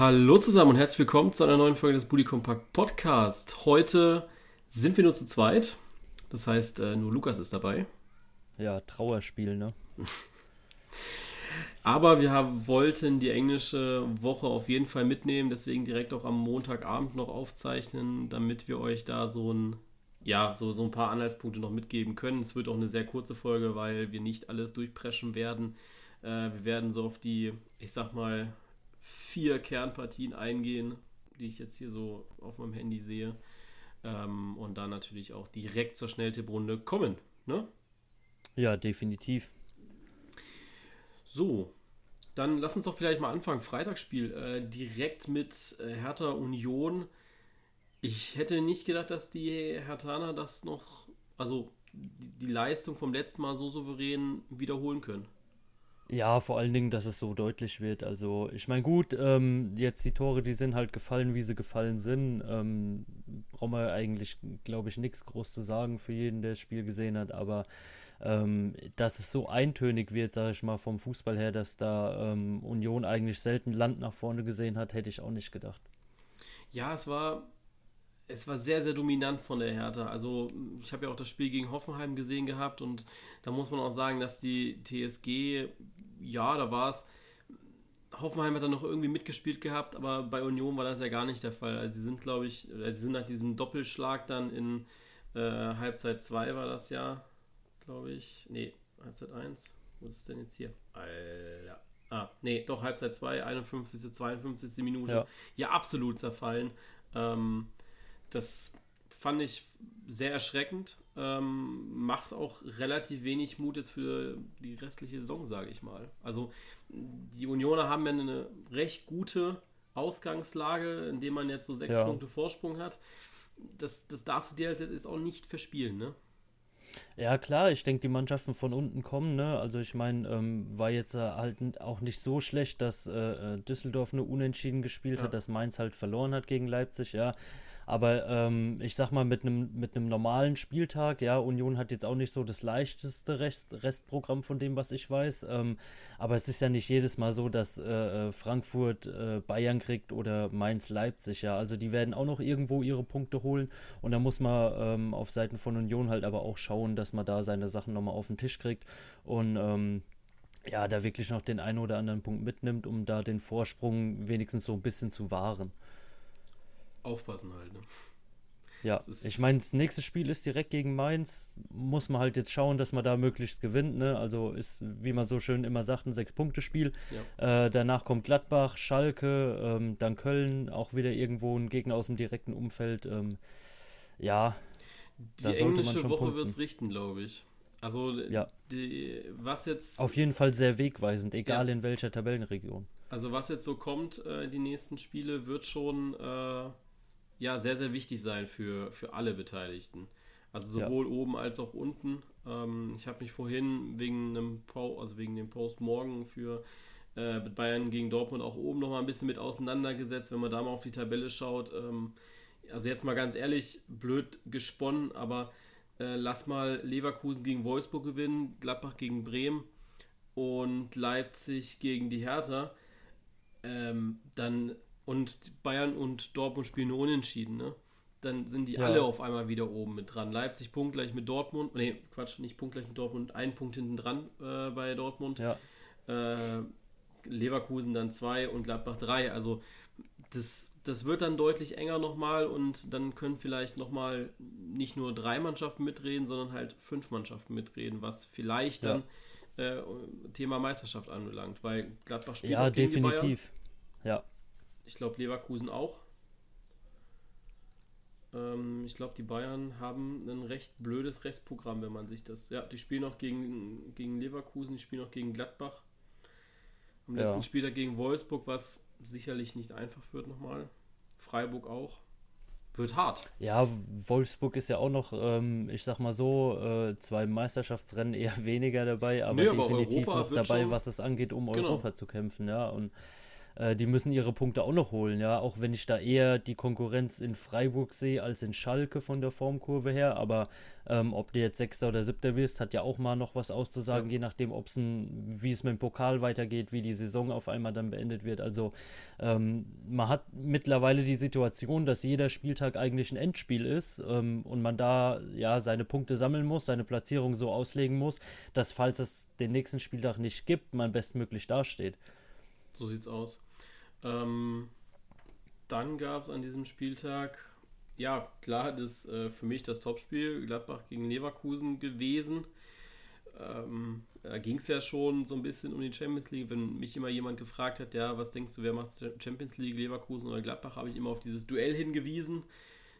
Hallo zusammen und herzlich willkommen zu einer neuen Folge des Bully Compact Podcast. Heute sind wir nur zu zweit. Das heißt, äh, nur Lukas ist dabei. Ja, Trauerspiel, ne? Aber wir haben, wollten die englische Woche auf jeden Fall mitnehmen, deswegen direkt auch am Montagabend noch aufzeichnen, damit wir euch da so ein, ja, so, so ein paar Anhaltspunkte noch mitgeben können. Es wird auch eine sehr kurze Folge, weil wir nicht alles durchpreschen werden. Äh, wir werden so auf die, ich sag mal, vier Kernpartien eingehen, die ich jetzt hier so auf meinem Handy sehe. Ähm, und dann natürlich auch direkt zur Schnelltipprunde kommen. Ne? Ja, definitiv. So, dann lass uns doch vielleicht mal anfangen. Freitagsspiel äh, direkt mit äh, Hertha Union. Ich hätte nicht gedacht, dass die Hertaner das noch, also die, die Leistung vom letzten Mal so souverän wiederholen können. Ja, vor allen Dingen, dass es so deutlich wird. Also, ich meine, gut, ähm, jetzt die Tore, die sind halt gefallen, wie sie gefallen sind. Ähm, brauchen wir eigentlich, glaube ich, nichts groß zu sagen für jeden, der das Spiel gesehen hat. Aber ähm, dass es so eintönig wird, sage ich mal, vom Fußball her, dass da ähm, Union eigentlich selten Land nach vorne gesehen hat, hätte ich auch nicht gedacht. Ja, es war es war sehr, sehr dominant von der Hertha. Also ich habe ja auch das Spiel gegen Hoffenheim gesehen gehabt und da muss man auch sagen, dass die TSG, ja, da war es, Hoffenheim hat dann noch irgendwie mitgespielt gehabt, aber bei Union war das ja gar nicht der Fall. Also sie sind, glaube ich, sie sind nach diesem Doppelschlag dann in äh, Halbzeit 2 war das ja, glaube ich. Nee, Halbzeit 1. Wo ist es denn jetzt hier? Alter. Ah, nee, doch, Halbzeit 2, 51., 52. Minute. Ja, ja absolut zerfallen. Ähm, das fand ich sehr erschreckend. Ähm, macht auch relativ wenig Mut jetzt für die restliche Saison, sage ich mal. Also die Unioner haben ja eine recht gute Ausgangslage, indem man jetzt so sechs ja. Punkte Vorsprung hat. Das, das darfst du dir jetzt auch nicht verspielen, ne? Ja, klar, ich denke, die Mannschaften von unten kommen, ne? Also ich meine, ähm, war jetzt äh, halt auch nicht so schlecht, dass äh, äh Düsseldorf nur unentschieden gespielt ja. hat, dass Mainz halt verloren hat gegen Leipzig, ja. Aber ähm, ich sag mal, mit einem mit normalen Spieltag, ja, Union hat jetzt auch nicht so das leichteste Rest, Restprogramm von dem, was ich weiß. Ähm, aber es ist ja nicht jedes Mal so, dass äh, äh, Frankfurt äh, Bayern kriegt oder Mainz Leipzig, ja. Also die werden auch noch irgendwo ihre Punkte holen. Und da muss man ähm, auf Seiten von Union halt aber auch schauen, dass man da seine Sachen nochmal auf den Tisch kriegt. Und ähm, ja, da wirklich noch den einen oder anderen Punkt mitnimmt, um da den Vorsprung wenigstens so ein bisschen zu wahren aufpassen halt. Ne? Ja, ich meine, das nächste Spiel ist direkt gegen Mainz. Muss man halt jetzt schauen, dass man da möglichst gewinnt. Ne? Also ist, wie man so schön immer sagt, ein Sechs-Punkte-Spiel. Ja. Äh, danach kommt Gladbach, Schalke, ähm, dann Köln, auch wieder irgendwo ein Gegner aus dem direkten Umfeld. Ähm, ja, die englische Woche wird es richten, glaube ich. Also, ja. die, was jetzt. Auf jeden Fall sehr wegweisend, egal ja. in welcher Tabellenregion. Also, was jetzt so kommt, äh, die nächsten Spiele, wird schon. Äh, ja sehr, sehr wichtig sein für, für alle Beteiligten. Also sowohl ja. oben als auch unten. Ähm, ich habe mich vorhin wegen einem po also wegen dem Post morgen für äh, Bayern gegen Dortmund auch oben noch mal ein bisschen mit auseinandergesetzt, wenn man da mal auf die Tabelle schaut. Ähm, also jetzt mal ganz ehrlich, blöd gesponnen, aber äh, lass mal Leverkusen gegen Wolfsburg gewinnen, Gladbach gegen Bremen und Leipzig gegen die Hertha. Ähm, dann und Bayern und Dortmund spielen nur unentschieden, ne? Dann sind die ja. alle auf einmal wieder oben mit dran. Leipzig punktgleich mit Dortmund. Nee, Quatsch, nicht punktgleich mit Dortmund. Ein Punkt hinten dran äh, bei Dortmund. Ja. Äh, Leverkusen dann zwei und Gladbach drei. Also das, das wird dann deutlich enger nochmal und dann können vielleicht nochmal nicht nur drei Mannschaften mitreden, sondern halt fünf Mannschaften mitreden, was vielleicht ja. dann äh, Thema Meisterschaft anbelangt, weil Gladbach spielt ja, definitiv. Ja, ich glaube, Leverkusen auch. Ähm, ich glaube, die Bayern haben ein recht blödes Restprogramm, wenn man sich das. Ja, die spielen noch gegen, gegen Leverkusen, die spielen noch gegen Gladbach. Am letzten ja. Spieltag gegen Wolfsburg, was sicherlich nicht einfach wird nochmal. Freiburg auch. Wird hart. Ja, Wolfsburg ist ja auch noch, ähm, ich sag mal so, äh, zwei Meisterschaftsrennen eher weniger dabei, aber nee, definitiv aber noch dabei, was es angeht, um genau. Europa zu kämpfen, ja. Und äh, die müssen ihre Punkte auch noch holen, ja, auch wenn ich da eher die Konkurrenz in Freiburg sehe als in Schalke von der Formkurve her, aber ähm, ob du jetzt Sechster oder Siebter wirst, hat ja auch mal noch was auszusagen, ja. je nachdem, ob es wie es mit dem Pokal weitergeht, wie die Saison auf einmal dann beendet wird. Also ähm, man hat mittlerweile die Situation, dass jeder Spieltag eigentlich ein Endspiel ist ähm, und man da ja seine Punkte sammeln muss, seine Platzierung so auslegen muss, dass falls es den nächsten Spieltag nicht gibt, man bestmöglich dasteht. So sieht's aus. Ähm, dann gab es an diesem Spieltag, ja, klar, das ist äh, für mich das Topspiel, Gladbach gegen Leverkusen gewesen. Ähm, da ging es ja schon so ein bisschen um die Champions League. Wenn mich immer jemand gefragt hat, ja, was denkst du, wer macht Champions League, Leverkusen oder Gladbach, habe ich immer auf dieses Duell hingewiesen.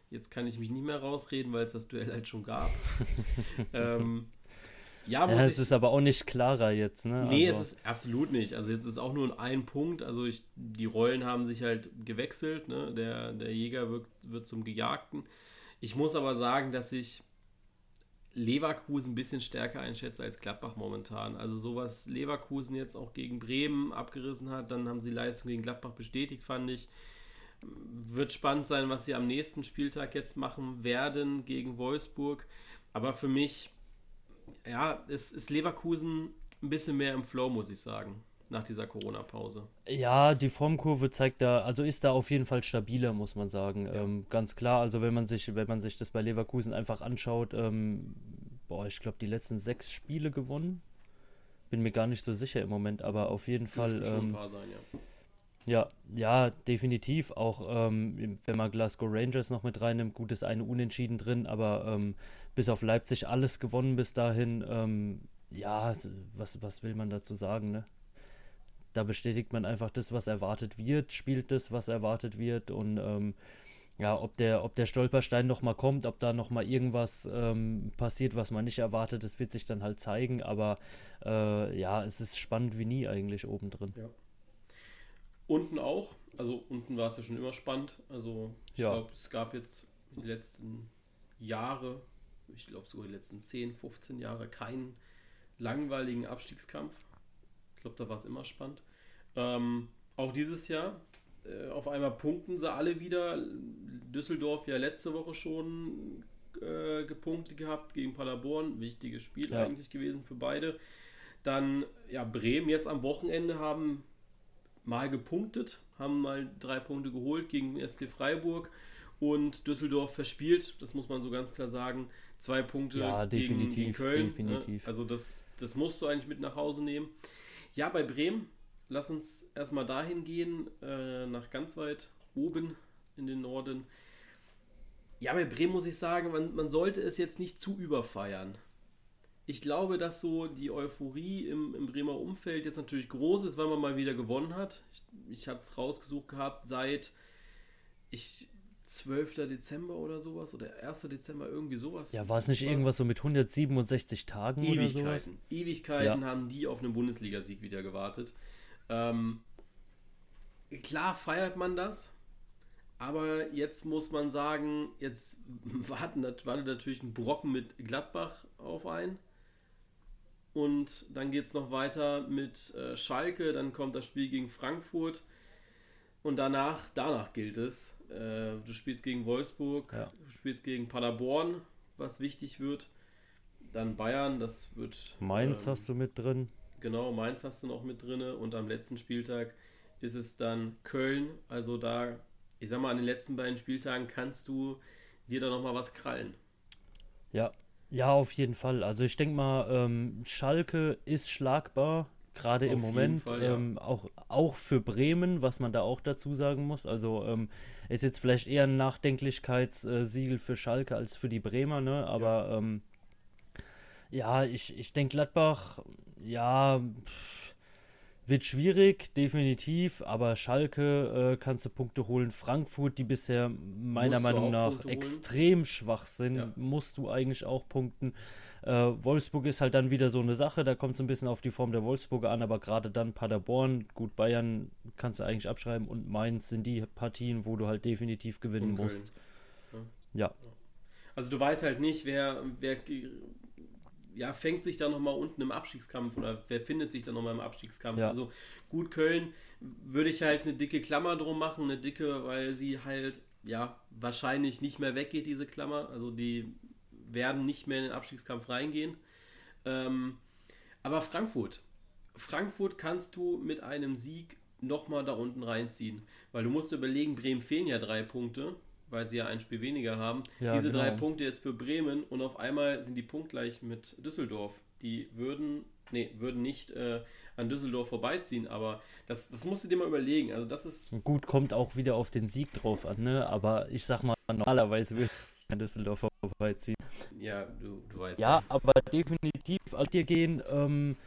Jetzt kann ich mich nicht mehr rausreden, weil es das Duell halt schon gab. ähm, ja, ja es ist aber auch nicht klarer jetzt, ne? Nee, also. es ist absolut nicht. Also jetzt ist auch nur ein Punkt. Also ich, die Rollen haben sich halt gewechselt, ne? Der, der Jäger wird, wird zum Gejagten. Ich muss aber sagen, dass ich Leverkusen ein bisschen stärker einschätze als Gladbach momentan. Also sowas Leverkusen jetzt auch gegen Bremen abgerissen hat, dann haben sie Leistung gegen Gladbach bestätigt, fand ich. Wird spannend sein, was sie am nächsten Spieltag jetzt machen werden gegen Wolfsburg. Aber für mich ja, es ist Leverkusen ein bisschen mehr im Flow, muss ich sagen, nach dieser Corona-Pause. Ja, die Formkurve zeigt da, also ist da auf jeden Fall stabiler, muss man sagen. Ja. Ähm, ganz klar, also wenn man sich, wenn man sich das bei Leverkusen einfach anschaut, ähm, boah, ich glaube, die letzten sechs Spiele gewonnen. Bin mir gar nicht so sicher im Moment, aber auf jeden Fall. Schon ähm, ein paar sein, ja. Ja, ja, definitiv. Auch ähm, wenn man Glasgow Rangers noch mit reinnimmt, gut ist eine Unentschieden drin, aber ähm, bis auf Leipzig alles gewonnen bis dahin. Ähm, ja, was, was will man dazu sagen, ne? Da bestätigt man einfach das, was erwartet wird, spielt das, was erwartet wird und ähm, ja, ob der, ob der Stolperstein nochmal kommt, ob da nochmal irgendwas ähm, passiert, was man nicht erwartet, das wird sich dann halt zeigen, aber äh, ja, es ist spannend wie nie eigentlich oben drin. Ja. Unten auch, also unten war es ja schon immer spannend, also ich ja. glaube, es gab jetzt die letzten Jahre ich glaube sogar die letzten 10, 15 Jahre keinen langweiligen Abstiegskampf. Ich glaube, da war es immer spannend. Ähm, auch dieses Jahr, äh, auf einmal punkten sie alle wieder. Düsseldorf ja letzte Woche schon äh, gepunktet gehabt gegen Paderborn. Wichtiges Spiel ja. eigentlich gewesen für beide. Dann, ja, Bremen jetzt am Wochenende haben mal gepunktet, haben mal drei Punkte geholt gegen SC Freiburg und Düsseldorf verspielt, das muss man so ganz klar sagen. Zwei Punkte ja, definitiv, gegen, Köln. Ne? Definitiv. Also das, das musst du eigentlich mit nach Hause nehmen. Ja, bei Bremen, lass uns erstmal dahin gehen, äh, nach ganz weit oben in den Norden. Ja, bei Bremen muss ich sagen, man, man sollte es jetzt nicht zu überfeiern. Ich glaube, dass so die Euphorie im, im Bremer Umfeld jetzt natürlich groß ist, weil man mal wieder gewonnen hat. Ich, ich habe es rausgesucht gehabt, seit ich 12. Dezember oder sowas oder 1. Dezember, irgendwie sowas. Ja, war es nicht irgendwas so mit 167 Tagen Ewigkeiten. oder sowas? Ewigkeiten ja. haben die auf einen Bundesligasieg wieder gewartet. Ähm, klar feiert man das, aber jetzt muss man sagen, jetzt warten, wartet natürlich ein Brocken mit Gladbach auf ein. Und dann geht es noch weiter mit äh, Schalke, dann kommt das Spiel gegen Frankfurt. Und danach, danach gilt es. Äh, du spielst gegen Wolfsburg, ja. du spielst gegen Paderborn, was wichtig wird. Dann Bayern, das wird. Mainz ähm, hast du mit drin. Genau, Mainz hast du noch mit drin. Und am letzten Spieltag ist es dann Köln. Also da, ich sag mal, an den letzten beiden Spieltagen kannst du dir da nochmal was krallen. Ja, ja, auf jeden Fall. Also ich denke mal, ähm, Schalke ist schlagbar gerade im Moment. Fall, ja. ähm, auch, auch für Bremen, was man da auch dazu sagen muss. Also ähm, ist jetzt vielleicht eher ein Nachdenklichkeitssiegel für Schalke als für die Bremer, ne? Aber ja, ähm, ja ich, ich denke Gladbach, ja. Wird schwierig, definitiv, aber Schalke äh, kannst du Punkte holen. Frankfurt, die bisher meiner Meinung nach extrem schwach sind, ja. musst du eigentlich auch punkten. Äh, Wolfsburg ist halt dann wieder so eine Sache, da kommt es ein bisschen auf die Form der Wolfsburger an, aber gerade dann Paderborn, gut, Bayern kannst du eigentlich abschreiben und Mainz sind die Partien, wo du halt definitiv gewinnen musst. Ja. ja. Also du weißt halt nicht, wer, wer ja, fängt sich da nochmal unten im Abstiegskampf oder wer findet sich da nochmal im Abstiegskampf? Ja. Also gut, Köln würde ich halt eine dicke Klammer drum machen, eine dicke, weil sie halt, ja, wahrscheinlich nicht mehr weggeht, diese Klammer. Also die werden nicht mehr in den Abstiegskampf reingehen. Ähm, aber Frankfurt. Frankfurt kannst du mit einem Sieg nochmal da unten reinziehen. Weil du musst überlegen, Bremen fehlen ja drei Punkte weil sie ja ein Spiel weniger haben. Ja, Diese genau. drei Punkte jetzt für Bremen und auf einmal sind die punktgleich mit Düsseldorf. Die würden, nee, würden nicht äh, an Düsseldorf vorbeiziehen, aber das, das musst du dir mal überlegen. Also das ist. Gut, kommt auch wieder auf den Sieg drauf an, ne? Aber ich sag mal, normalerweise würde ich an Düsseldorf vorbeiziehen. Ja, du, du weißt. Ja, aber definitiv, als dir gehen, ähm,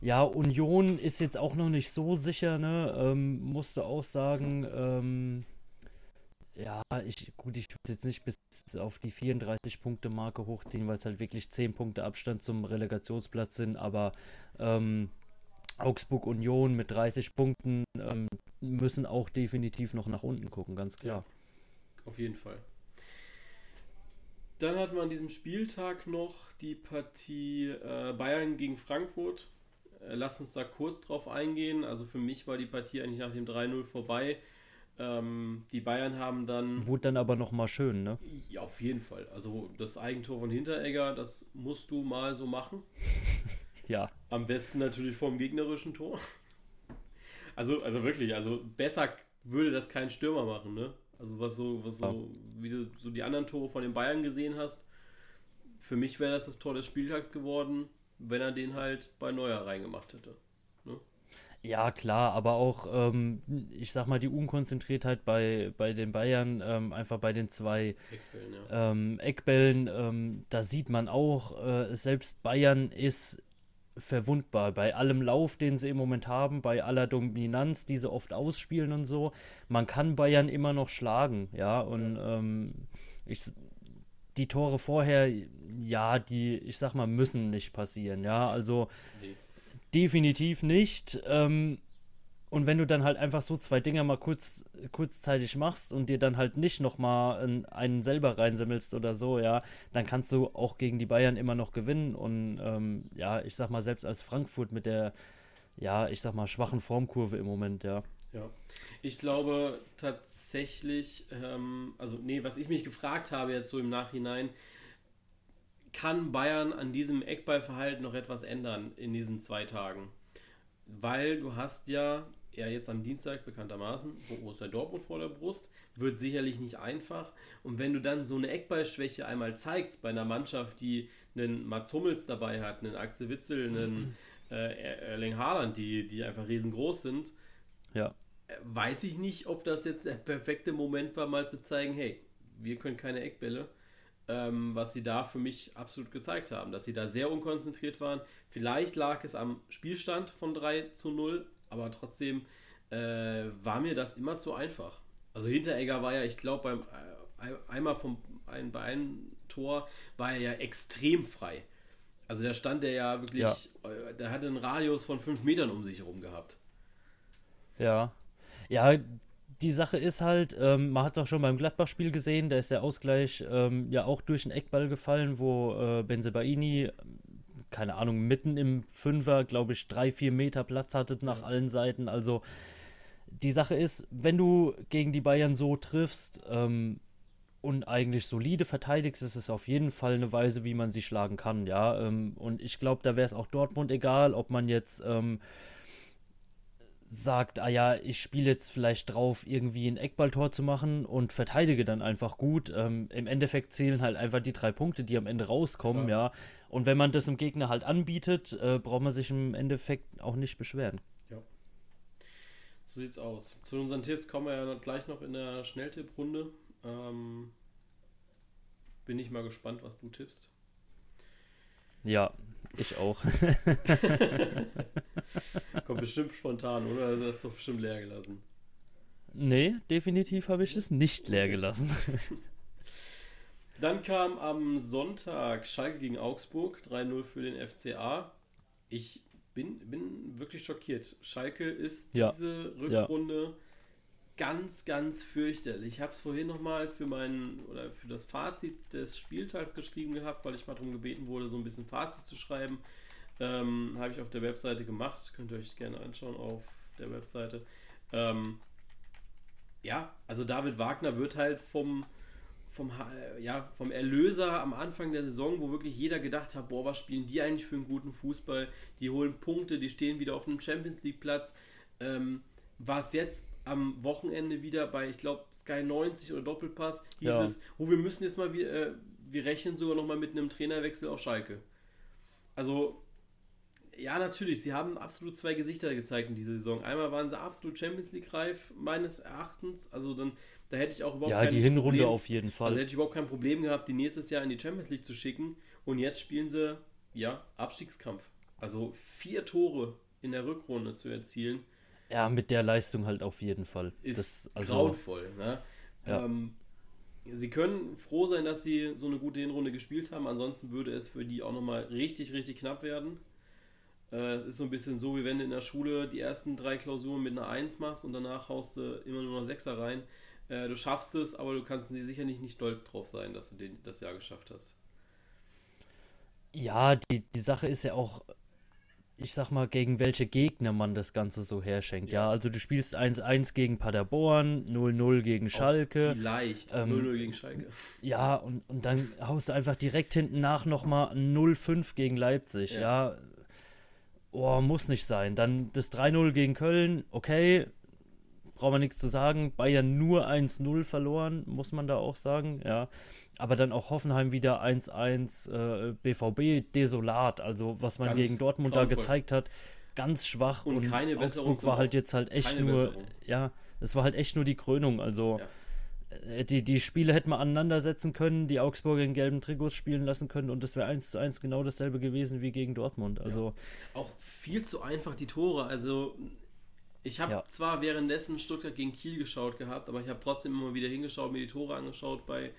ja, Union ist jetzt auch noch nicht so sicher, ne? Ähm, musste auch sagen, ähm, ja, ich, gut, ich würde jetzt nicht bis auf die 34-Punkte-Marke hochziehen, weil es halt wirklich 10 Punkte Abstand zum Relegationsplatz sind, aber ähm, Augsburg Union mit 30 Punkten ähm, müssen auch definitiv noch nach unten gucken, ganz klar. Ja, auf jeden Fall. Dann hat man an diesem Spieltag noch die Partie äh, Bayern gegen Frankfurt. Äh, lass uns da kurz drauf eingehen. Also für mich war die Partie eigentlich nach dem 3-0 vorbei. Ähm, die Bayern haben dann. Wurde dann aber nochmal schön, ne? Ja, auf jeden Fall. Also das Eigentor von Hinteregger, das musst du mal so machen. ja. Am besten natürlich vom gegnerischen Tor. Also, also wirklich, also besser würde das kein Stürmer machen, ne? Also was so, was so, wie du so die anderen Tore von den Bayern gesehen hast. Für mich wäre das das Tor des Spieltags geworden, wenn er den halt bei Neuer reingemacht hätte. Ja, klar, aber auch, ähm, ich sag mal, die Unkonzentriertheit bei, bei den Bayern, ähm, einfach bei den zwei Eckbällen, ja. ähm, Eckbällen ähm, da sieht man auch, äh, selbst Bayern ist verwundbar. Bei allem Lauf, den sie im Moment haben, bei aller Dominanz, die sie oft ausspielen und so, man kann Bayern immer noch schlagen, ja, und ja. Ähm, ich, die Tore vorher, ja, die, ich sag mal, müssen nicht passieren, ja, also. Nee definitiv nicht. Ähm, und wenn du dann halt einfach so zwei Dinger mal kurz, kurzzeitig machst und dir dann halt nicht nochmal einen selber reinsammelst oder so, ja, dann kannst du auch gegen die Bayern immer noch gewinnen. Und ähm, ja, ich sag mal, selbst als Frankfurt mit der, ja, ich sag mal, schwachen Formkurve im Moment, ja. Ja, ich glaube tatsächlich, ähm, also nee, was ich mich gefragt habe jetzt so im Nachhinein, kann Bayern an diesem Eckballverhalten noch etwas ändern in diesen zwei Tagen? Weil du hast ja, ja jetzt am Dienstag bekanntermaßen, Borussia Dortmund vor der Brust, wird sicherlich nicht einfach. Und wenn du dann so eine Eckballschwäche einmal zeigst bei einer Mannschaft, die einen Mats Hummels dabei hat, einen Axel Witzel, einen äh, Erling Haaland, die, die einfach riesengroß sind, ja. Äh, weiß ich nicht, ob das jetzt der perfekte Moment war, mal zu zeigen, hey, wir können keine Eckbälle ähm, was sie da für mich absolut gezeigt haben, dass sie da sehr unkonzentriert waren. Vielleicht lag es am Spielstand von 3 zu 0, aber trotzdem äh, war mir das immer zu einfach. Also Hinteregger war ja, ich glaube, beim äh, einmal vom, ein, bei einem Tor war er ja extrem frei. Also da stand er ja wirklich, ja. Äh, der hatte einen Radius von 5 Metern um sich herum gehabt. Ja. Ja, die Sache ist halt, ähm, man hat es auch schon beim Gladbach-Spiel gesehen, da ist der Ausgleich ähm, ja auch durch einen Eckball gefallen, wo äh, Benzebaini, keine Ahnung, mitten im Fünfer, glaube ich, drei, vier Meter Platz hatte nach allen Seiten. Also die Sache ist, wenn du gegen die Bayern so triffst ähm, und eigentlich solide verteidigst, ist es auf jeden Fall eine Weise, wie man sie schlagen kann, ja. Ähm, und ich glaube, da wäre es auch Dortmund egal, ob man jetzt ähm, sagt, ah ja, ich spiele jetzt vielleicht drauf, irgendwie ein Eckballtor zu machen und verteidige dann einfach gut. Ähm, Im Endeffekt zählen halt einfach die drei Punkte, die am Ende rauskommen, Klar. ja. Und wenn man das dem Gegner halt anbietet, äh, braucht man sich im Endeffekt auch nicht beschweren. Ja. So sieht's aus. Zu unseren Tipps kommen wir ja gleich noch in der Schnelltipprunde. Ähm, bin ich mal gespannt, was du tippst. Ja, ich auch. Kommt bestimmt spontan, oder? Du hast doch bestimmt leer gelassen. Nee, definitiv habe ich es nicht leer gelassen. Dann kam am Sonntag Schalke gegen Augsburg, 3-0 für den FCA. Ich bin, bin wirklich schockiert. Schalke ist ja. diese Rückrunde ja. ganz, ganz fürchterlich. Ich habe es vorhin nochmal für meinen oder für das Fazit des Spieltags geschrieben gehabt, weil ich mal darum gebeten wurde, so ein bisschen Fazit zu schreiben. Ähm, habe ich auf der Webseite gemacht. Könnt ihr euch gerne anschauen auf der Webseite. Ähm, ja, also David Wagner wird halt vom, vom, ja, vom Erlöser am Anfang der Saison, wo wirklich jeder gedacht hat, boah, was spielen die eigentlich für einen guten Fußball? Die holen Punkte, die stehen wieder auf einem Champions League Platz. Ähm, war es jetzt am Wochenende wieder bei, ich glaube, Sky 90 oder Doppelpass, hieß ja. es, oh, wir müssen jetzt mal, äh, wir rechnen sogar noch mal mit einem Trainerwechsel auf Schalke. Also, ja, natürlich, sie haben absolut zwei Gesichter gezeigt in dieser Saison. Einmal waren sie absolut Champions League reif, meines Erachtens. Also dann, da hätte ich auch überhaupt Ja, die Hinrunde Problem, auf jeden Fall. Also hätte ich überhaupt kein Problem gehabt, die nächstes Jahr in die Champions League zu schicken. Und jetzt spielen sie, ja, Abstiegskampf. Also vier Tore in der Rückrunde zu erzielen. Ja, mit der Leistung halt auf jeden Fall. Ist das, also, grauenvoll. Ne? Ja. Ähm, sie können froh sein, dass sie so eine gute Hinrunde gespielt haben. Ansonsten würde es für die auch nochmal richtig, richtig knapp werden. Äh, es ist so ein bisschen so, wie wenn du in der Schule die ersten drei Klausuren mit einer 1 machst und danach haust du immer nur noch Sechser rein. Äh, du schaffst es, aber du kannst sicherlich nicht stolz drauf sein, dass du den, das Jahr geschafft hast. Ja, die, die Sache ist ja auch, ich sag mal, gegen welche Gegner man das Ganze so herschenkt. Ja, ja also du spielst 1-1 gegen Paderborn, 0-0 gegen Schalke. Vielleicht, ähm, 0-0 gegen Schalke. Ja, und, und dann haust du einfach direkt hinten nach nochmal 0-5 gegen Leipzig. Ja. ja, oh, muss nicht sein. Dann das 3-0 gegen Köln, okay, braucht man nichts zu sagen. Bayern nur 1-0 verloren, muss man da auch sagen, ja. Aber dann auch Hoffenheim wieder 1-1, äh, BVB desolat. Also, was man ganz gegen Dortmund da gezeigt hat, ganz schwach. Und, und keine Besserung. Augsburg war halt jetzt halt echt nur, Besserung. ja, es war halt echt nur die Krönung. Also, ja. Äh, die, die Spiele hätten wir aneinandersetzen können, die Augsburger in gelben Trikots spielen lassen können und das wäre eins zu eins genau dasselbe gewesen wie gegen Dortmund. Also ja. auch viel zu einfach die Tore. Also ich habe ja. zwar währenddessen Stuttgart gegen Kiel geschaut gehabt, aber ich habe trotzdem immer wieder hingeschaut, mir die Tore angeschaut bei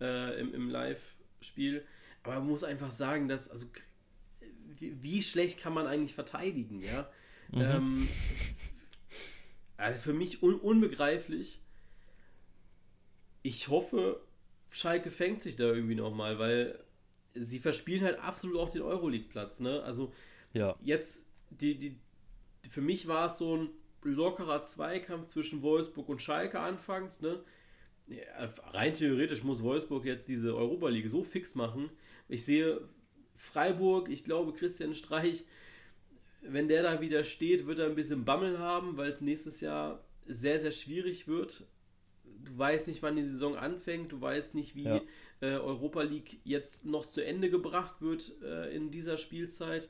äh, im, im Live-Spiel. Aber man muss einfach sagen, dass also wie, wie schlecht kann man eigentlich verteidigen, ja? Mhm. Ähm, also für mich un unbegreiflich ich hoffe, Schalke fängt sich da irgendwie nochmal, weil sie verspielen halt absolut auch den Euroleague-Platz. Ne? Also ja. jetzt, die, die, für mich war es so ein lockerer Zweikampf zwischen Wolfsburg und Schalke anfangs. Ne? Ja, rein theoretisch muss Wolfsburg jetzt diese Europa League so fix machen. Ich sehe Freiburg, ich glaube Christian Streich, wenn der da wieder steht, wird er ein bisschen Bammel haben, weil es nächstes Jahr sehr, sehr schwierig wird du weißt nicht, wann die Saison anfängt, du weißt nicht, wie ja. äh, Europa League jetzt noch zu Ende gebracht wird äh, in dieser Spielzeit.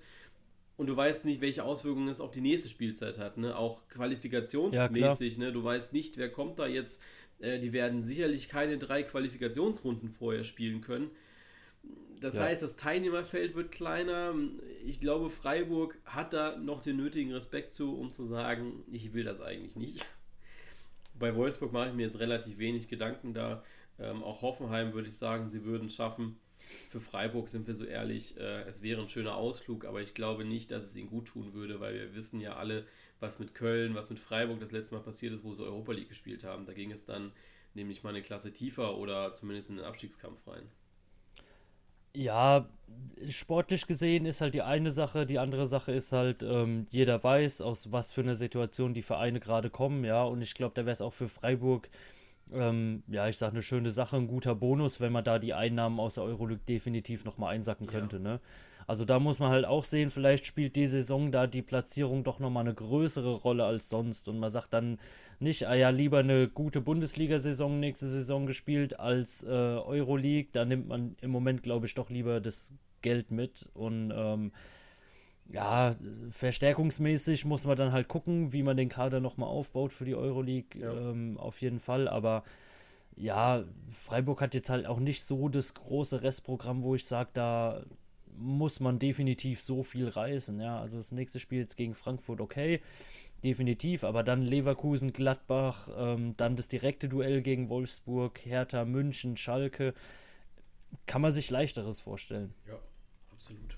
Und du weißt nicht, welche Auswirkungen es auf die nächste Spielzeit hat, ne? Auch qualifikationsmäßig, ja, ne? Du weißt nicht, wer kommt da jetzt. Äh, die werden sicherlich keine drei Qualifikationsrunden vorher spielen können. Das ja. heißt, das Teilnehmerfeld wird kleiner. Ich glaube, Freiburg hat da noch den nötigen Respekt zu, um zu sagen, ich will das eigentlich nicht bei Wolfsburg mache ich mir jetzt relativ wenig Gedanken da. Ähm, auch Hoffenheim würde ich sagen, sie würden es schaffen. Für Freiburg sind wir so ehrlich, äh, es wäre ein schöner Ausflug, aber ich glaube nicht, dass es ihnen gut tun würde, weil wir wissen ja alle, was mit Köln, was mit Freiburg das letzte Mal passiert ist, wo sie Europa League gespielt haben. Da ging es dann nämlich mal eine Klasse tiefer oder zumindest in den Abstiegskampf rein. Ja, sportlich gesehen ist halt die eine Sache, die andere Sache ist halt, ähm, jeder weiß, aus was für einer Situation die Vereine gerade kommen, ja, und ich glaube, da wäre es auch für Freiburg, ähm, ja, ich sage eine schöne Sache, ein guter Bonus, wenn man da die Einnahmen aus der Euroleague definitiv nochmal einsacken könnte, ja. ne? Also da muss man halt auch sehen, vielleicht spielt die Saison da die Platzierung doch nochmal eine größere Rolle als sonst und man sagt dann, nicht, ah ja, lieber eine gute Bundesliga-Saison nächste Saison gespielt als äh, Euroleague. Da nimmt man im Moment, glaube ich, doch lieber das Geld mit. Und ähm, ja, verstärkungsmäßig muss man dann halt gucken, wie man den Kader nochmal aufbaut für die Euroleague. Ja. Ähm, auf jeden Fall. Aber ja, Freiburg hat jetzt halt auch nicht so das große Restprogramm, wo ich sage, da muss man definitiv so viel reißen. Ja, also das nächste Spiel jetzt gegen Frankfurt, okay definitiv. Aber dann Leverkusen, Gladbach, ähm, dann das direkte Duell gegen Wolfsburg, Hertha, München, Schalke. Kann man sich leichteres vorstellen. Ja, absolut.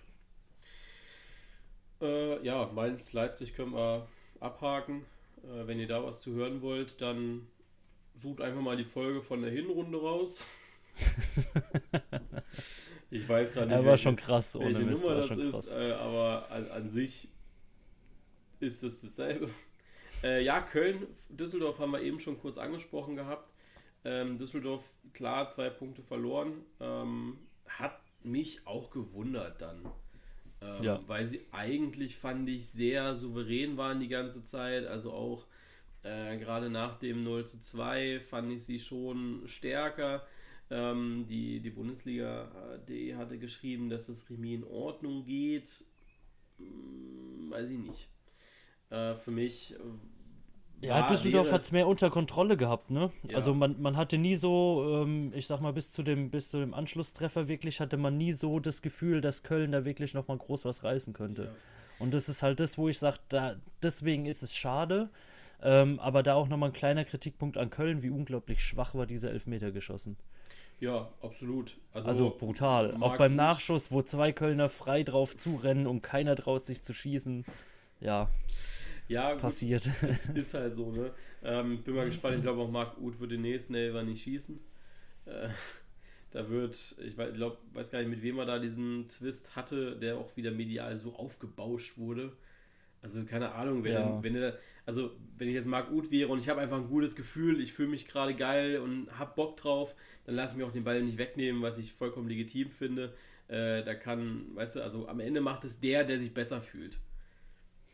Äh, ja, Mainz, Leipzig können wir abhaken. Äh, wenn ihr da was zu hören wollt, dann sucht einfach mal die Folge von der Hinrunde raus. ich weiß gerade nicht. War schon krass, ohne welche Mist, Nummer das ist, äh, aber an, an, sich ist es dasselbe. Äh, ja, Köln, Düsseldorf haben wir eben schon kurz angesprochen gehabt. Ähm, Düsseldorf, klar, zwei Punkte verloren. Ähm, hat mich auch gewundert dann. Ähm, ja. Weil sie eigentlich, fand ich, sehr souverän waren die ganze Zeit. Also auch äh, gerade nach dem 0 zu 2 fand ich sie schon stärker. Ähm, die, die Bundesliga.de hatte geschrieben, dass das Remis in Ordnung geht. Hm, weiß ich nicht. Äh, für mich ja, Düsseldorf hat es mehr unter Kontrolle gehabt, ne? Ja. Also man, man hatte nie so, ähm, ich sag mal, bis zu, dem, bis zu dem Anschlusstreffer wirklich hatte man nie so das Gefühl, dass Köln da wirklich nochmal groß was reißen könnte. Ja. Und das ist halt das, wo ich sage, da, deswegen ist es schade. Ähm, aber da auch nochmal ein kleiner Kritikpunkt an Köln, wie unglaublich schwach war dieser Elfmeter geschossen. Ja, absolut. Also, also brutal. Auch beim Nachschuss, wo zwei Kölner frei drauf zurennen und keiner traut sich zu schießen. Ja ja, passiert. Gut, ist halt so, ne? Ähm, bin mal gespannt, ich glaube auch Marc Uth wird den nächsten Elfer nicht schießen. Äh, da wird, ich weiß, glaub, weiß gar nicht, mit wem er da diesen Twist hatte, der auch wieder medial so aufgebauscht wurde. Also keine Ahnung, wenn, ja. wenn er, also wenn ich jetzt Marc Uth wäre und ich habe einfach ein gutes Gefühl, ich fühle mich gerade geil und habe Bock drauf, dann lasse ich mir auch den Ball nicht wegnehmen, was ich vollkommen legitim finde. Äh, da kann, weißt du, also am Ende macht es der, der sich besser fühlt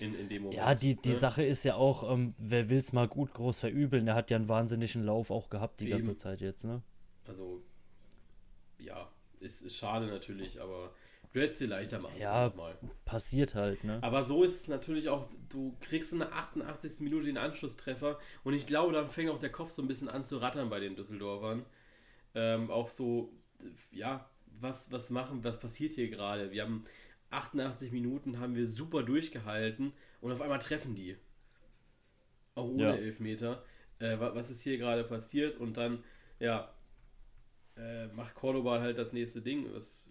in, in dem Moment. Ja, die, die ne? Sache ist ja auch, ähm, wer will es mal gut groß verübeln, der hat ja einen wahnsinnigen Lauf auch gehabt die Eben. ganze Zeit jetzt, ne? Also, ja, ist, ist schade natürlich, aber du hättest dir leichter machen Ja, mal. passiert halt, ne? Aber so ist es natürlich auch, du kriegst in der 88. Minute den Anschlusstreffer und ich glaube, dann fängt auch der Kopf so ein bisschen an zu rattern bei den Düsseldorfern. Ähm, auch so, ja, was, was machen, was passiert hier gerade? Wir haben 88 Minuten haben wir super durchgehalten und auf einmal treffen die. Auch ohne ja. Elfmeter. Äh, was ist hier gerade passiert? Und dann, ja, äh, macht Cordoba halt das nächste Ding, was,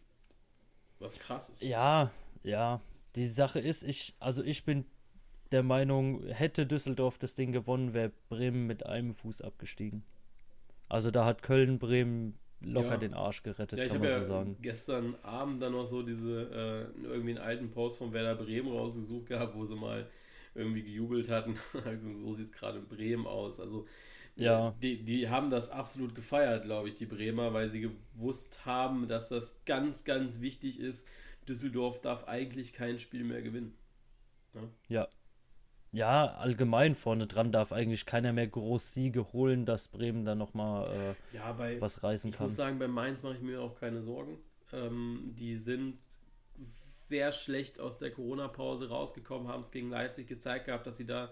was krass ist. Ja, ja. Die Sache ist, ich, also ich bin der Meinung, hätte Düsseldorf das Ding gewonnen, wäre Bremen mit einem Fuß abgestiegen. Also da hat Köln Bremen locker ja. den Arsch gerettet, ja, ich kann man ja so sagen. gestern Abend dann noch so diese, äh, irgendwie einen alten Post von Werder Bremen rausgesucht gehabt, wo sie mal irgendwie gejubelt hatten. so sieht es gerade in Bremen aus. Also ja. Die, die haben das absolut gefeiert, glaube ich, die Bremer, weil sie gewusst haben, dass das ganz, ganz wichtig ist. Düsseldorf darf eigentlich kein Spiel mehr gewinnen. Ja, ja ja, allgemein vorne dran darf eigentlich keiner mehr groß Siege holen, dass Bremen dann nochmal äh, ja, was reißen kann. Ich muss sagen, bei Mainz mache ich mir auch keine Sorgen. Ähm, die sind sehr schlecht aus der Corona-Pause rausgekommen, haben es gegen Leipzig gezeigt gehabt, dass sie da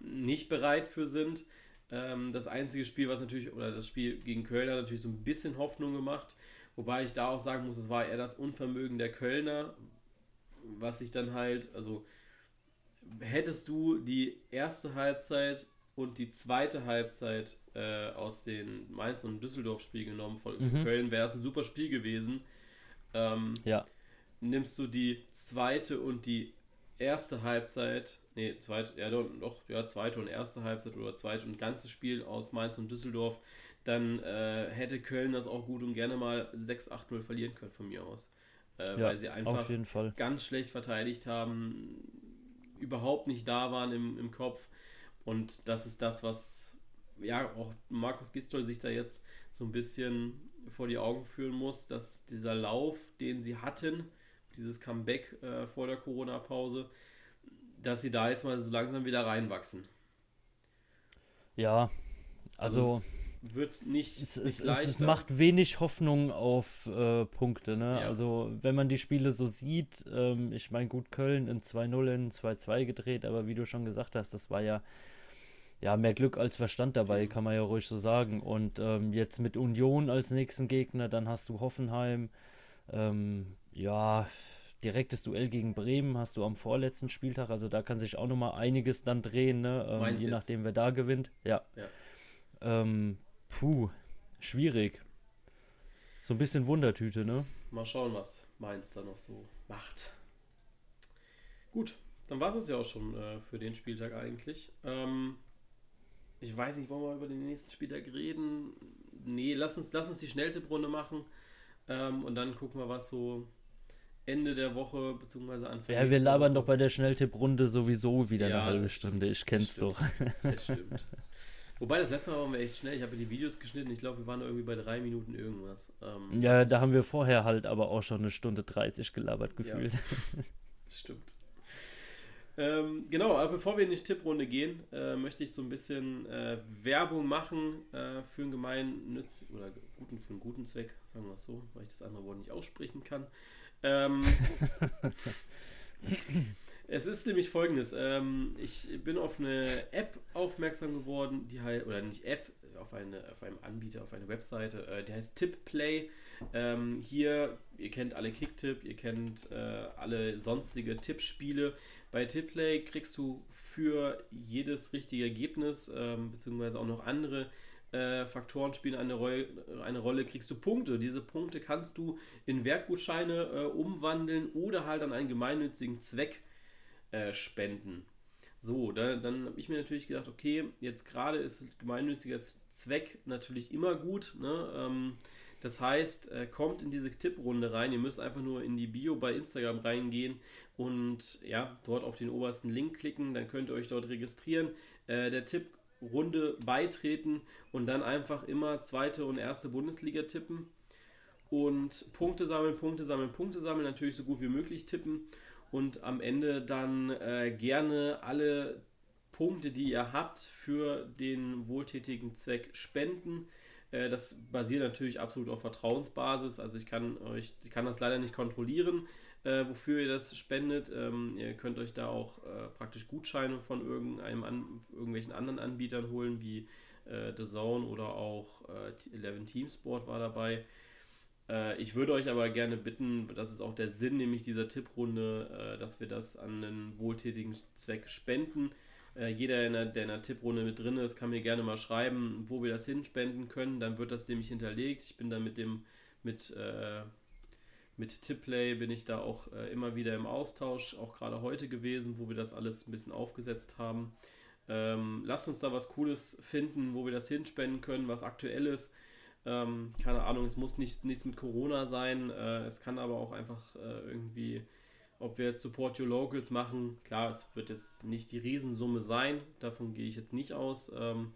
nicht bereit für sind. Ähm, das einzige Spiel, was natürlich, oder das Spiel gegen Köln hat natürlich so ein bisschen Hoffnung gemacht, wobei ich da auch sagen muss, es war eher das Unvermögen der Kölner, was sich dann halt, also hättest du die erste Halbzeit und die zweite Halbzeit äh, aus den Mainz- und Düsseldorf-Spiel genommen von mhm. Köln, wäre es ein super Spiel gewesen. Ähm, ja. Nimmst du die zweite und die erste Halbzeit, nee, zweite, ja doch, ja, zweite und erste Halbzeit oder zweite und ganzes Spiel aus Mainz und Düsseldorf, dann äh, hätte Köln das auch gut und gerne mal 6-8-0 verlieren können von mir aus. Äh, ja, weil sie einfach ganz schlecht verteidigt haben überhaupt nicht da waren im, im Kopf. Und das ist das, was ja auch Markus Gistol sich da jetzt so ein bisschen vor die Augen führen muss, dass dieser Lauf, den sie hatten, dieses Comeback äh, vor der Corona-Pause, dass sie da jetzt mal so langsam wieder reinwachsen. Ja, also, also wird nicht. Es, nicht es, es, macht wenig Hoffnung auf äh, Punkte. Ne? Ja. Also, wenn man die Spiele so sieht, ähm, ich meine, gut, Köln in 2-0, in 2-2 gedreht, aber wie du schon gesagt hast, das war ja. Ja, mehr Glück als Verstand dabei, mhm. kann man ja ruhig so sagen. Und ähm, jetzt mit Union als nächsten Gegner, dann hast du Hoffenheim. Ähm, ja, direktes Duell gegen Bremen hast du am vorletzten Spieltag. Also da kann sich auch nochmal einiges dann drehen, ne? ähm, je nachdem, wer da gewinnt. Ja. ja. Ähm, Puh, schwierig. So ein bisschen Wundertüte, ne? Mal schauen, was Mainz da noch so macht. Gut, dann war es ja auch schon äh, für den Spieltag eigentlich. Ähm, ich weiß nicht, wollen wir über den nächsten Spieltag reden? Nee, lass uns, lass uns die Schnelltipprunde machen. Ähm, und dann gucken wir, was so Ende der Woche bzw. Anfang Ja, wir labern Woche. doch bei der Schnelltipprunde sowieso wieder ja, eine halbe Stunde. Ich kenn's doch. Das stimmt. Wobei das letzte Mal waren wir echt schnell. Ich habe die Videos geschnitten. Ich glaube, wir waren irgendwie bei drei Minuten irgendwas. Ähm, ja, da haben wir vorher halt aber auch schon eine Stunde 30 gelabert gefühlt. Ja, stimmt. Ähm, genau, aber bevor wir in die Tipprunde gehen, äh, möchte ich so ein bisschen äh, Werbung machen äh, für einen gemeinnütz oder guten, für einen guten Zweck, sagen wir es so, weil ich das andere Wort nicht aussprechen kann. Ähm, es ist nämlich folgendes: ähm, Ich bin auf eine App aufmerksam geworden, die halt, oder nicht App, auf, eine, auf einem Anbieter, auf eine Webseite, äh, die heißt TipPlay. Ähm, hier, ihr kennt alle Kicktip, ihr kennt äh, alle sonstige Tippspiele. Bei TipPlay kriegst du für jedes richtige Ergebnis, ähm, beziehungsweise auch noch andere äh, Faktoren spielen eine, Roll eine Rolle, kriegst du Punkte. Diese Punkte kannst du in Wertgutscheine äh, umwandeln oder halt an einen gemeinnützigen Zweck äh, spenden. So, da, dann habe ich mir natürlich gedacht, okay, jetzt gerade ist gemeinnütziger Zweck natürlich immer gut. Ne? Ähm, das heißt, äh, kommt in diese Tipprunde rein. Ihr müsst einfach nur in die Bio bei Instagram reingehen und ja, dort auf den obersten Link klicken. Dann könnt ihr euch dort registrieren. Äh, der Tipprunde beitreten und dann einfach immer zweite und erste Bundesliga tippen. Und Punkte sammeln, Punkte sammeln, Punkte sammeln, natürlich so gut wie möglich tippen und am Ende dann äh, gerne alle Punkte, die ihr habt, für den wohltätigen Zweck spenden. Äh, das basiert natürlich absolut auf Vertrauensbasis. Also ich kann euch, ich kann das leider nicht kontrollieren, äh, wofür ihr das spendet. Ähm, ihr könnt euch da auch äh, praktisch Gutscheine von irgendeinem an, irgendwelchen anderen Anbietern holen, wie äh, The Zone oder auch äh, Eleven Team Sport war dabei. Äh, ich würde euch aber gerne bitten, das ist auch der Sinn nämlich dieser Tipprunde, äh, dass wir das an einen wohltätigen Zweck spenden. Äh, jeder, der, in der Tipprunde mit drin ist, kann mir gerne mal schreiben, wo wir das hinspenden können. Dann wird das nämlich hinterlegt. Ich bin da mit dem, mit, äh, mit Tipplay bin ich da auch äh, immer wieder im Austausch, auch gerade heute gewesen, wo wir das alles ein bisschen aufgesetzt haben. Ähm, lasst uns da was Cooles finden, wo wir das hinspenden können, was aktuell ist. Ähm, keine Ahnung, es muss nicht, nichts mit Corona sein. Äh, es kann aber auch einfach äh, irgendwie, ob wir jetzt Support Your Locals machen. Klar, es wird jetzt nicht die Riesensumme sein, davon gehe ich jetzt nicht aus. Ähm,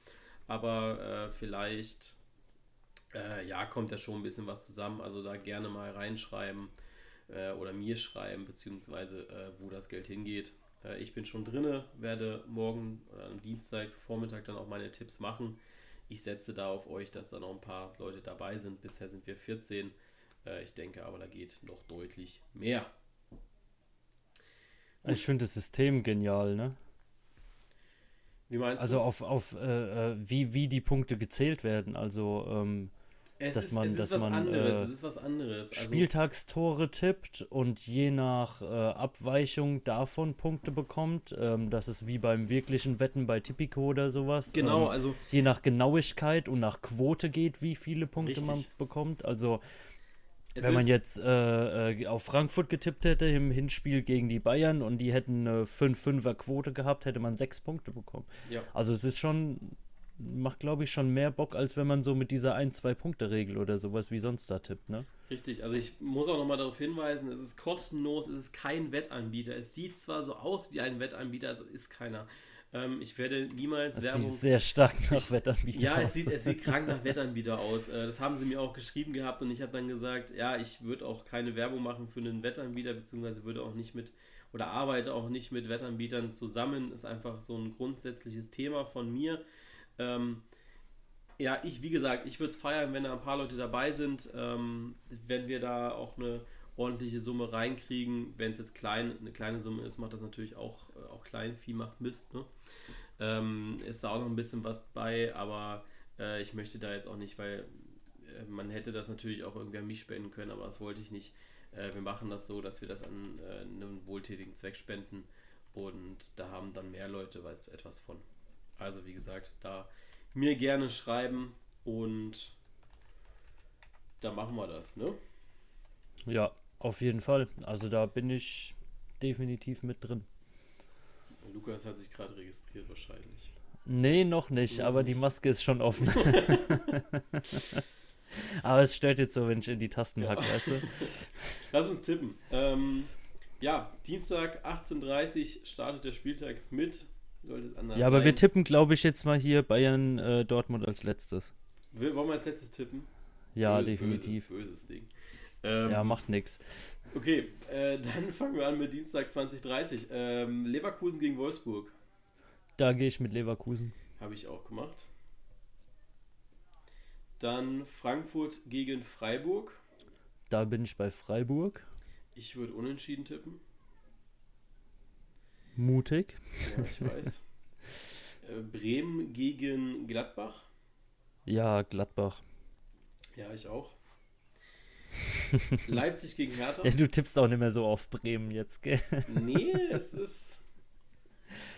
aber äh, vielleicht, äh, ja, kommt ja schon ein bisschen was zusammen. Also da gerne mal reinschreiben äh, oder mir schreiben, beziehungsweise äh, wo das Geld hingeht. ich bin schon drinne, werde morgen oder am Dienstag Vormittag dann auch meine Tipps machen ich setze da auf euch, dass da noch ein paar Leute dabei sind. Bisher sind wir 14. Äh, ich denke aber, da geht noch deutlich mehr. Gut. Ich finde das System genial, ne? Wie meinst also du? Also auf, auf äh, äh, wie, wie die Punkte gezählt werden. Also ähm, es dass ist, man, es dass was man, anderes. Äh, es ist was anderes. Also, Spieltagstore tippt und je nach äh, Abweichung davon Punkte bekommt. Ähm, das ist wie beim wirklichen Wetten bei Tipico oder sowas. Genau, ähm, also je nach Genauigkeit und nach Quote geht, wie viele Punkte richtig. man bekommt. Also es Wenn man jetzt äh, äh, auf Frankfurt getippt hätte im Hinspiel gegen die Bayern und die hätten eine 5-5er Quote gehabt, hätte man sechs Punkte bekommen. Ja. Also es ist schon macht, glaube ich, schon mehr Bock, als wenn man so mit dieser 1-2-Punkte-Regel oder sowas wie sonst da tippt, ne? Richtig, also ich muss auch nochmal darauf hinweisen, es ist kostenlos, es ist kein Wettanbieter. Es sieht zwar so aus wie ein Wettanbieter, es ist keiner. Ähm, ich werde niemals das Werbung. Sieht sehr stark nach ich, Wettanbieter ja, aus. Ja, es sieht, es sieht krank nach Wettanbieter aus. Äh, das haben sie mir auch geschrieben gehabt und ich habe dann gesagt, ja, ich würde auch keine Werbung machen für einen Wettanbieter, beziehungsweise würde auch nicht mit oder arbeite auch nicht mit Wettanbietern zusammen. Ist einfach so ein grundsätzliches Thema von mir. Ähm, ja, ich, wie gesagt, ich würde es feiern, wenn da ein paar Leute dabei sind, ähm, wenn wir da auch eine ordentliche Summe reinkriegen. Wenn es jetzt klein, eine kleine Summe ist, macht das natürlich auch, äh, auch Kleinvieh macht Mist. Ne? Ähm, ist da auch noch ein bisschen was bei, aber äh, ich möchte da jetzt auch nicht, weil äh, man hätte das natürlich auch irgendwie an mich spenden können, aber das wollte ich nicht. Äh, wir machen das so, dass wir das an äh, einen wohltätigen Zweck spenden und da haben dann mehr Leute etwas von. Also wie gesagt, da mir gerne schreiben und da machen wir das, ne? Ja, auf jeden Fall. Also da bin ich definitiv mit drin. Lukas hat sich gerade registriert wahrscheinlich. Nee, noch nicht, aber die Maske ist schon offen. aber es stört jetzt so, wenn ich in die Tasten ja. hack, weißt du? Lass uns tippen. Ähm, ja, Dienstag 18.30 Uhr startet der Spieltag mit. Sollte es anders Ja, aber sein. wir tippen, glaube ich, jetzt mal hier Bayern äh, Dortmund als letztes. wollen wir als letztes tippen? Ja, Böse, definitiv. Böse, böses Ding. Ähm, ja, macht nichts. Okay, äh, dann fangen wir an mit Dienstag 2030. Ähm, Leverkusen gegen Wolfsburg. Da gehe ich mit Leverkusen. Habe ich auch gemacht. Dann Frankfurt gegen Freiburg. Da bin ich bei Freiburg. Ich würde unentschieden tippen. Mutig. Ja, ich weiß. äh, Bremen gegen Gladbach. Ja, Gladbach. Ja, ich auch. Leipzig gegen Hertha. Ja, du tippst auch nicht mehr so auf Bremen jetzt, gell? Nee, es ist.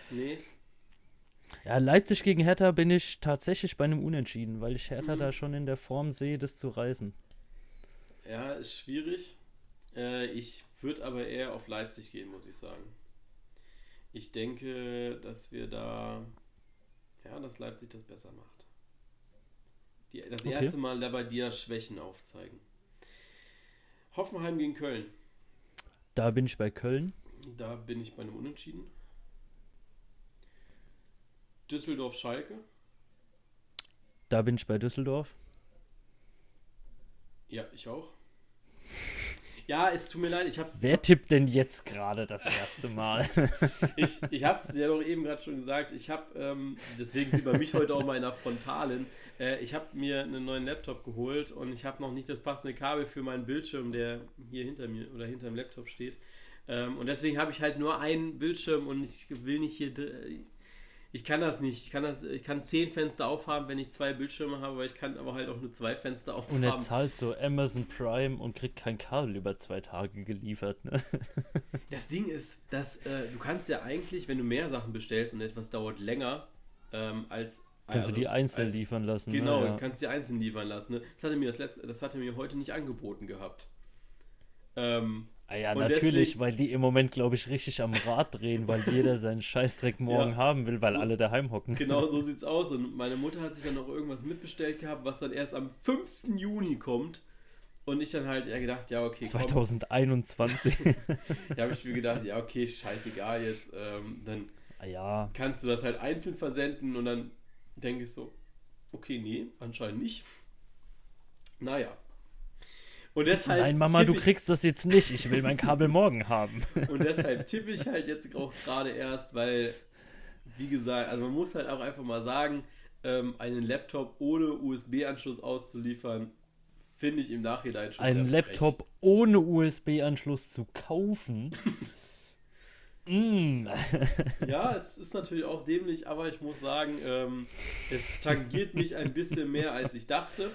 Nee. Ja, Leipzig gegen Hertha bin ich tatsächlich bei einem Unentschieden, weil ich Hertha mhm. da schon in der Form sehe, das zu reißen. Ja, ist schwierig. Äh, ich würde aber eher auf Leipzig gehen, muss ich sagen. Ich denke, dass wir da. Ja, dass Leipzig das besser macht. Die, das okay. erste Mal dabei dir Schwächen aufzeigen. Hoffenheim gegen Köln. Da bin ich bei Köln. Da bin ich bei einem Unentschieden. Düsseldorf-Schalke. Da bin ich bei Düsseldorf. Ja, ich auch. Ja, es tut mir leid, ich hab's. Wer tippt denn jetzt gerade das erste Mal? ich, ich hab's ja doch eben gerade schon gesagt. Ich hab, ähm, deswegen sieht man mich heute auch mal in der Frontalen. Äh, ich habe mir einen neuen Laptop geholt und ich habe noch nicht das passende Kabel für meinen Bildschirm, der hier hinter mir oder hinter dem Laptop steht. Ähm, und deswegen habe ich halt nur einen Bildschirm und ich will nicht hier ich kann das nicht. Ich kann, das, ich kann zehn Fenster aufhaben, wenn ich zwei Bildschirme habe, aber ich kann aber halt auch nur zwei Fenster aufhaben. Und er zahlt so Amazon Prime und kriegt kein Kabel über zwei Tage geliefert. Ne? Das Ding ist, dass äh, du kannst ja eigentlich, wenn du mehr Sachen bestellst und etwas dauert länger ähm, als Kannst also, du die einzeln als, liefern lassen. Ne? Genau, ne? ja. kannst du die einzeln liefern lassen. Ne? Das, hat mir das, letzte, das hat er mir heute nicht angeboten gehabt. Ähm, Ah ja, natürlich, deswegen, weil die im Moment, glaube ich, richtig am Rad drehen, weil jeder seinen Scheißdreck morgen ja, haben will, weil so, alle daheim hocken. Genau, so sieht's aus. Und meine Mutter hat sich dann noch irgendwas mitbestellt gehabt, was dann erst am 5. Juni kommt. Und ich dann halt ja gedacht, ja, okay. 2021. ja, habe ich mir gedacht, ja, okay, scheißegal jetzt. Ähm, dann ah, ja. kannst du das halt einzeln versenden und dann denke ich so, okay, nee, anscheinend nicht. Naja, und deshalb Nein, Mama, du kriegst das jetzt nicht. Ich will mein Kabel morgen haben. Und deshalb tippe ich halt jetzt auch gerade erst, weil, wie gesagt, also man muss halt auch einfach mal sagen, ähm, einen Laptop ohne USB-Anschluss auszuliefern, finde ich im Nachhinein schon Einen Laptop ohne USB-Anschluss zu kaufen. mm. ja, es ist natürlich auch dämlich, aber ich muss sagen, ähm, es tangiert mich ein bisschen mehr, als ich dachte.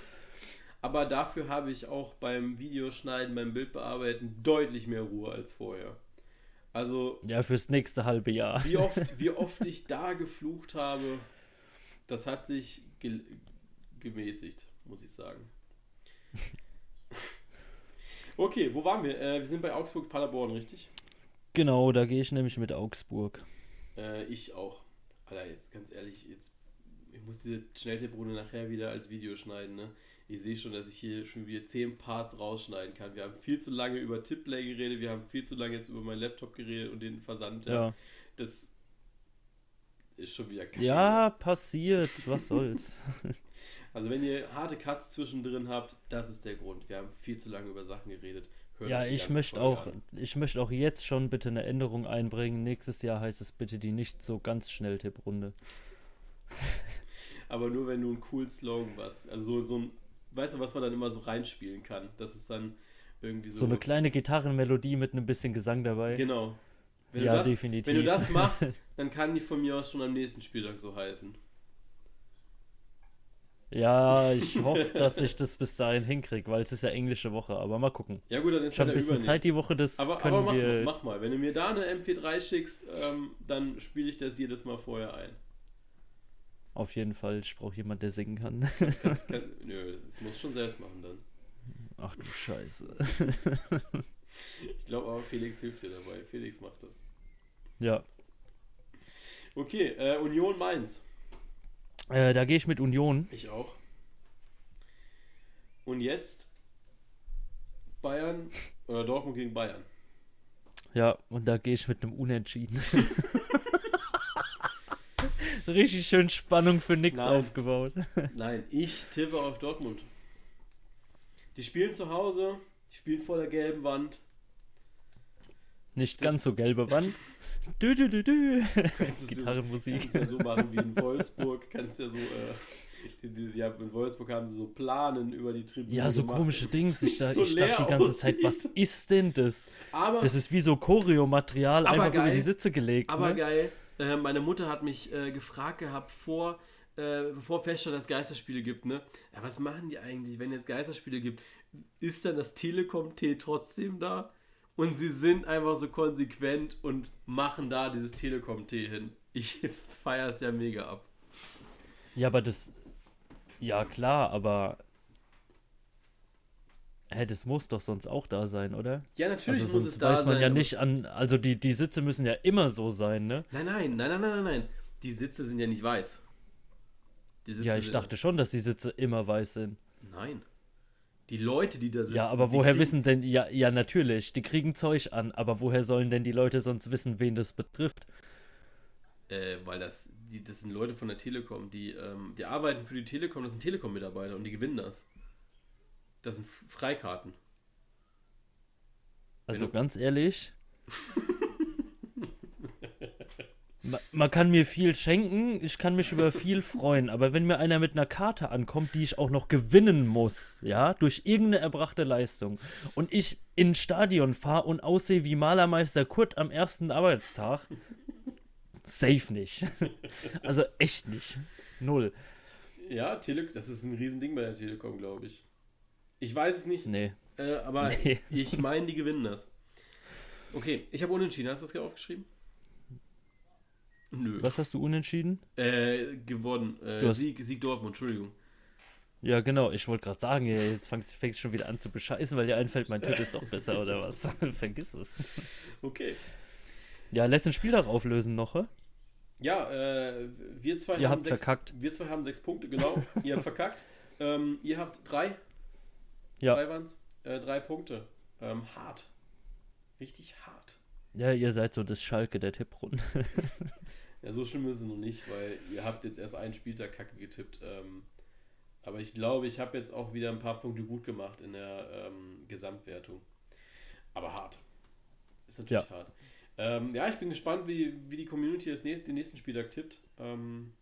Aber dafür habe ich auch beim Videoschneiden, beim Bildbearbeiten deutlich mehr Ruhe als vorher. Also. Ja, fürs nächste halbe Jahr. Wie oft, wie oft ich da geflucht habe, das hat sich ge gemäßigt, muss ich sagen. Okay, wo waren wir? Äh, wir sind bei Augsburg-Paderborn, richtig? Genau, da gehe ich nämlich mit Augsburg. Äh, ich auch. Alter, jetzt ganz ehrlich, jetzt ich muss diese Schnelltipprunde nachher wieder als Video schneiden, ne? Ich sehe schon, dass ich hier schon wieder zehn Parts rausschneiden kann. Wir haben viel zu lange über Tipplay geredet, wir haben viel zu lange jetzt über meinen Laptop geredet und den Versand. Ja. Das ist schon wieder kacke. Ja, passiert. Was soll's. also, wenn ihr harte Cuts zwischendrin habt, das ist der Grund. Wir haben viel zu lange über Sachen geredet. Hört ja, ich möchte auch, ich möchte auch jetzt schon bitte eine Änderung einbringen. Nächstes Jahr heißt es bitte die nicht so ganz schnell Tipprunde. Aber nur wenn du einen coolen Slogan hast. Also so, so ein weißt du, was man dann immer so reinspielen kann. Das ist dann irgendwie so. So eine kleine Gitarrenmelodie mit ein bisschen Gesang dabei. Genau. Wenn ja, das, definitiv. Wenn du das machst, dann kann die von mir aus schon am nächsten Spieltag so heißen. Ja, ich hoffe, dass ich das bis dahin hinkriege, weil es ist ja englische Woche, aber mal gucken. Ja gut, dann ist Schon halt ein bisschen Zeit die Woche, das aber, können aber mach, wir... mach mal, wenn du mir da eine MP3 schickst, ähm, dann spiele ich das jedes Mal vorher ein. Auf jeden Fall, ich brauche jemanden, der singen kann. Kannst, kannst, nö, das muss schon selbst machen dann. Ach du Scheiße. ich glaube aber, Felix hilft dir dabei. Felix macht das. Ja. Okay, äh, Union Mainz. Äh, da gehe ich mit Union. Ich auch. Und jetzt Bayern oder Dortmund gegen Bayern. Ja, und da gehe ich mit einem Unentschieden. Richtig schön Spannung für Nein. aufgebaut. Nein, ich tippe auf Dortmund. Die spielen zu Hause, die spielen vor der gelben Wand. Nicht das ganz so gelbe Wand. Dü, dü, dü, dü. Gitarrenmusik. Kannst ja so machen wie in Wolfsburg. Kannst ja so, äh, die, die, ja, in Wolfsburg haben sie so Planen über die Tribüne. Ja, so gemacht. komische Dings. Ich, da, so ich dachte die ganze aussieht. Zeit, was ist denn das? Aber, das ist wie so Choreo-Material einfach geil, über die Sitze gelegt. Aber ne? geil. Äh, meine Mutter hat mich äh, gefragt gehabt vor, äh, bevor feststand, dass es Geisterspiele gibt, ne? Ja, was machen die eigentlich, wenn es Geisterspiele gibt? Ist dann das Telekom-T trotzdem da? Und sie sind einfach so konsequent und machen da dieses Telekom-T hin. Ich feiere es ja mega ab. Ja, aber das. Ja, klar, aber. Hä, das muss doch sonst auch da sein, oder? Ja, natürlich also muss es da sein. weiß man ja nicht an. Also die, die Sitze müssen ja immer so sein, ne? Nein, nein, nein, nein, nein, nein, nein. Die Sitze sind ja nicht weiß. ja, ich dachte schon, dass die Sitze immer weiß sind. Nein. Die Leute, die da sitzen. Ja, aber woher wissen denn, ja, ja, natürlich, die kriegen Zeug an, aber woher sollen denn die Leute sonst wissen, wen das betrifft? Äh, weil das, die, das sind Leute von der Telekom, die, ähm, die arbeiten für die Telekom, das sind Telekom-Mitarbeiter und die gewinnen das. Das sind Freikarten. Also ganz ehrlich, Man kann mir viel schenken, ich kann mich über viel freuen, aber wenn mir einer mit einer Karte ankommt, die ich auch noch gewinnen muss, ja, durch irgendeine erbrachte Leistung, und ich ins Stadion fahre und aussehe wie Malermeister Kurt am ersten Arbeitstag, safe nicht. Also echt nicht. Null. Ja, Tele das ist ein Riesending bei der Telekom, glaube ich. Ich weiß es nicht, nee. Äh, aber nee. ich meine, die gewinnen das. Okay, ich habe unentschieden. Hast du das aufgeschrieben? Nö. Was hast du unentschieden? Äh, gewonnen. Äh, hast... Sieg, Sieg Dortmund, Entschuldigung. Ja, genau. Ich wollte gerade sagen, jetzt fängst du schon wieder an zu bescheißen, weil dir einfällt, mein Tipp ist doch besser oder was. Vergiss es. Okay. Ja, lässt den Spieltag auflösen noch, hä? Ja, äh, wir zwei ihr haben habt sechs, verkackt. Wir zwei haben sechs Punkte, genau. ihr habt verkackt. Ähm, ihr habt drei. Ja. Drei waren's. Äh, drei Punkte. Ähm, hart. Richtig hart. Ja, ihr seid so das Schalke der Tipprunde. ja, so schlimm ist es noch nicht, weil ihr habt jetzt erst einen Spieltag Kacke getippt. Ähm, aber ich glaube, ich habe jetzt auch wieder ein paar Punkte gut gemacht in der ähm, Gesamtwertung. Aber hart. Ist natürlich ja. hart. Ähm, ja, ich bin gespannt, wie, wie die Community das, den nächsten Spieltag tippt. Ähm,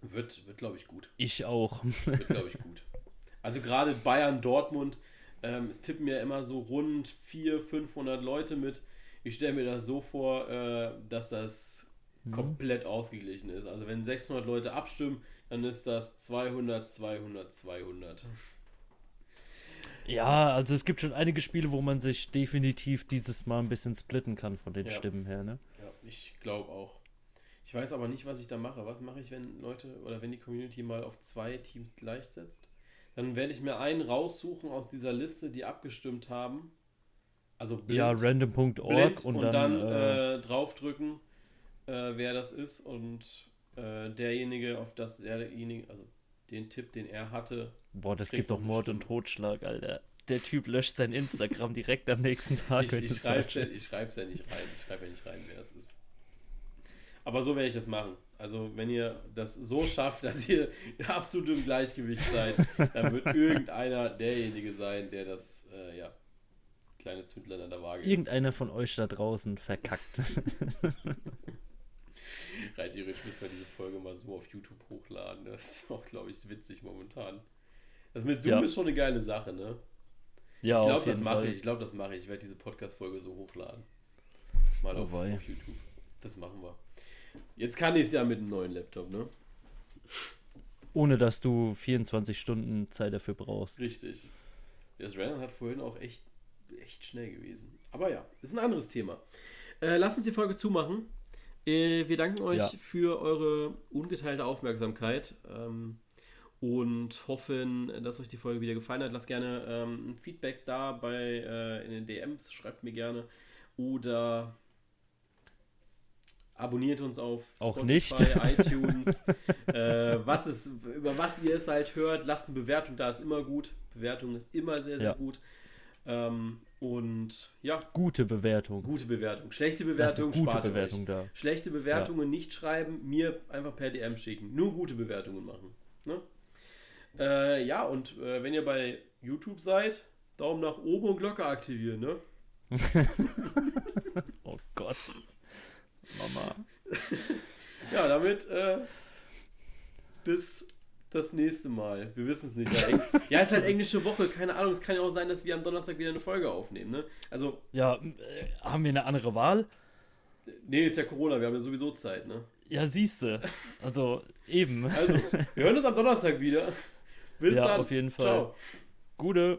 wird, wird glaube ich, gut. Ich auch. Wird, glaube ich, gut. Also gerade Bayern, Dortmund, ähm, es tippen ja immer so rund 400, 500 Leute mit. Ich stelle mir das so vor, äh, dass das mhm. komplett ausgeglichen ist. Also wenn 600 Leute abstimmen, dann ist das 200, 200, 200. Ja, also es gibt schon einige Spiele, wo man sich definitiv dieses Mal ein bisschen splitten kann von den ja. Stimmen her, ne? Ja, ich glaube auch. Ich weiß aber nicht, was ich da mache. Was mache ich, wenn Leute oder wenn die Community mal auf zwei Teams gleichsetzt? Dann werde ich mir einen raussuchen aus dieser Liste, die abgestimmt haben. Also blind, ja, random.org und, und, dann, dann äh, äh, draufdrücken, äh, wer das ist und äh, derjenige, auf das derjenige, also den Tipp, den er hatte. Boah, das gibt doch Mord und Totschlag, Alter. Der Typ löscht sein Instagram direkt am nächsten Tag. Ich, ich schreibe es ja, ja nicht rein. Ich schreibe ja nicht rein, wer es ist. Aber so werde ich es machen. Also, wenn ihr das so schafft, dass ihr absolut im Gleichgewicht seid, dann wird irgendeiner derjenige sein, der das, äh, ja, kleine Zündler an der Waage Irgendeiner ist. von euch da draußen verkackt. Rein theoretisch müssen wir diese Folge mal so auf YouTube hochladen. Das ist auch, glaube ich, witzig momentan. Das mit Zoom ja. ist schon eine geile Sache, ne? Ja, ich glaube, das mache ich. Ich glaube, das mache ich. Ich werde diese Podcast-Folge so hochladen. Mal oh auf, auf YouTube. Das machen wir. Jetzt kann ich es ja mit einem neuen Laptop, ne? Ohne dass du 24 Stunden Zeit dafür brauchst. Richtig. Das Rennen hat vorhin auch echt, echt schnell gewesen. Aber ja, ist ein anderes Thema. Äh, lasst uns die Folge zumachen. Äh, wir danken euch ja. für eure ungeteilte Aufmerksamkeit ähm, und hoffen, dass euch die Folge wieder gefallen hat. Lasst gerne ähm, ein Feedback da bei äh, in den DMs, schreibt mir gerne oder abonniert uns auf Auch nicht. iTunes. äh, was ist, über was ihr es halt hört, lasst eine Bewertung da, ist immer gut. Bewertung ist immer sehr, sehr ja. gut. Ähm, und ja. Gute Bewertung. Gute Bewertung. Schlechte Bewertung, gute spart Bewertung euch. da. Schlechte Bewertungen ja. nicht schreiben, mir einfach per DM schicken. Nur gute Bewertungen machen. Ne? Äh, ja, und äh, wenn ihr bei YouTube seid, Daumen nach oben und Glocke aktivieren, ne? oh Gott. Mama. ja, damit äh, bis das nächste Mal. Wir wissen es nicht. Ja, ja, ist halt englische Woche, keine Ahnung. Es kann ja auch sein, dass wir am Donnerstag wieder eine Folge aufnehmen, ne? Also. Ja, äh, haben wir eine andere Wahl? Nee, ist ja Corona, wir haben ja sowieso Zeit, ne? Ja, siehste. Also, eben. Also, wir hören uns am Donnerstag wieder. Bis ja, dann. auf jeden Fall. Ciao. Gute.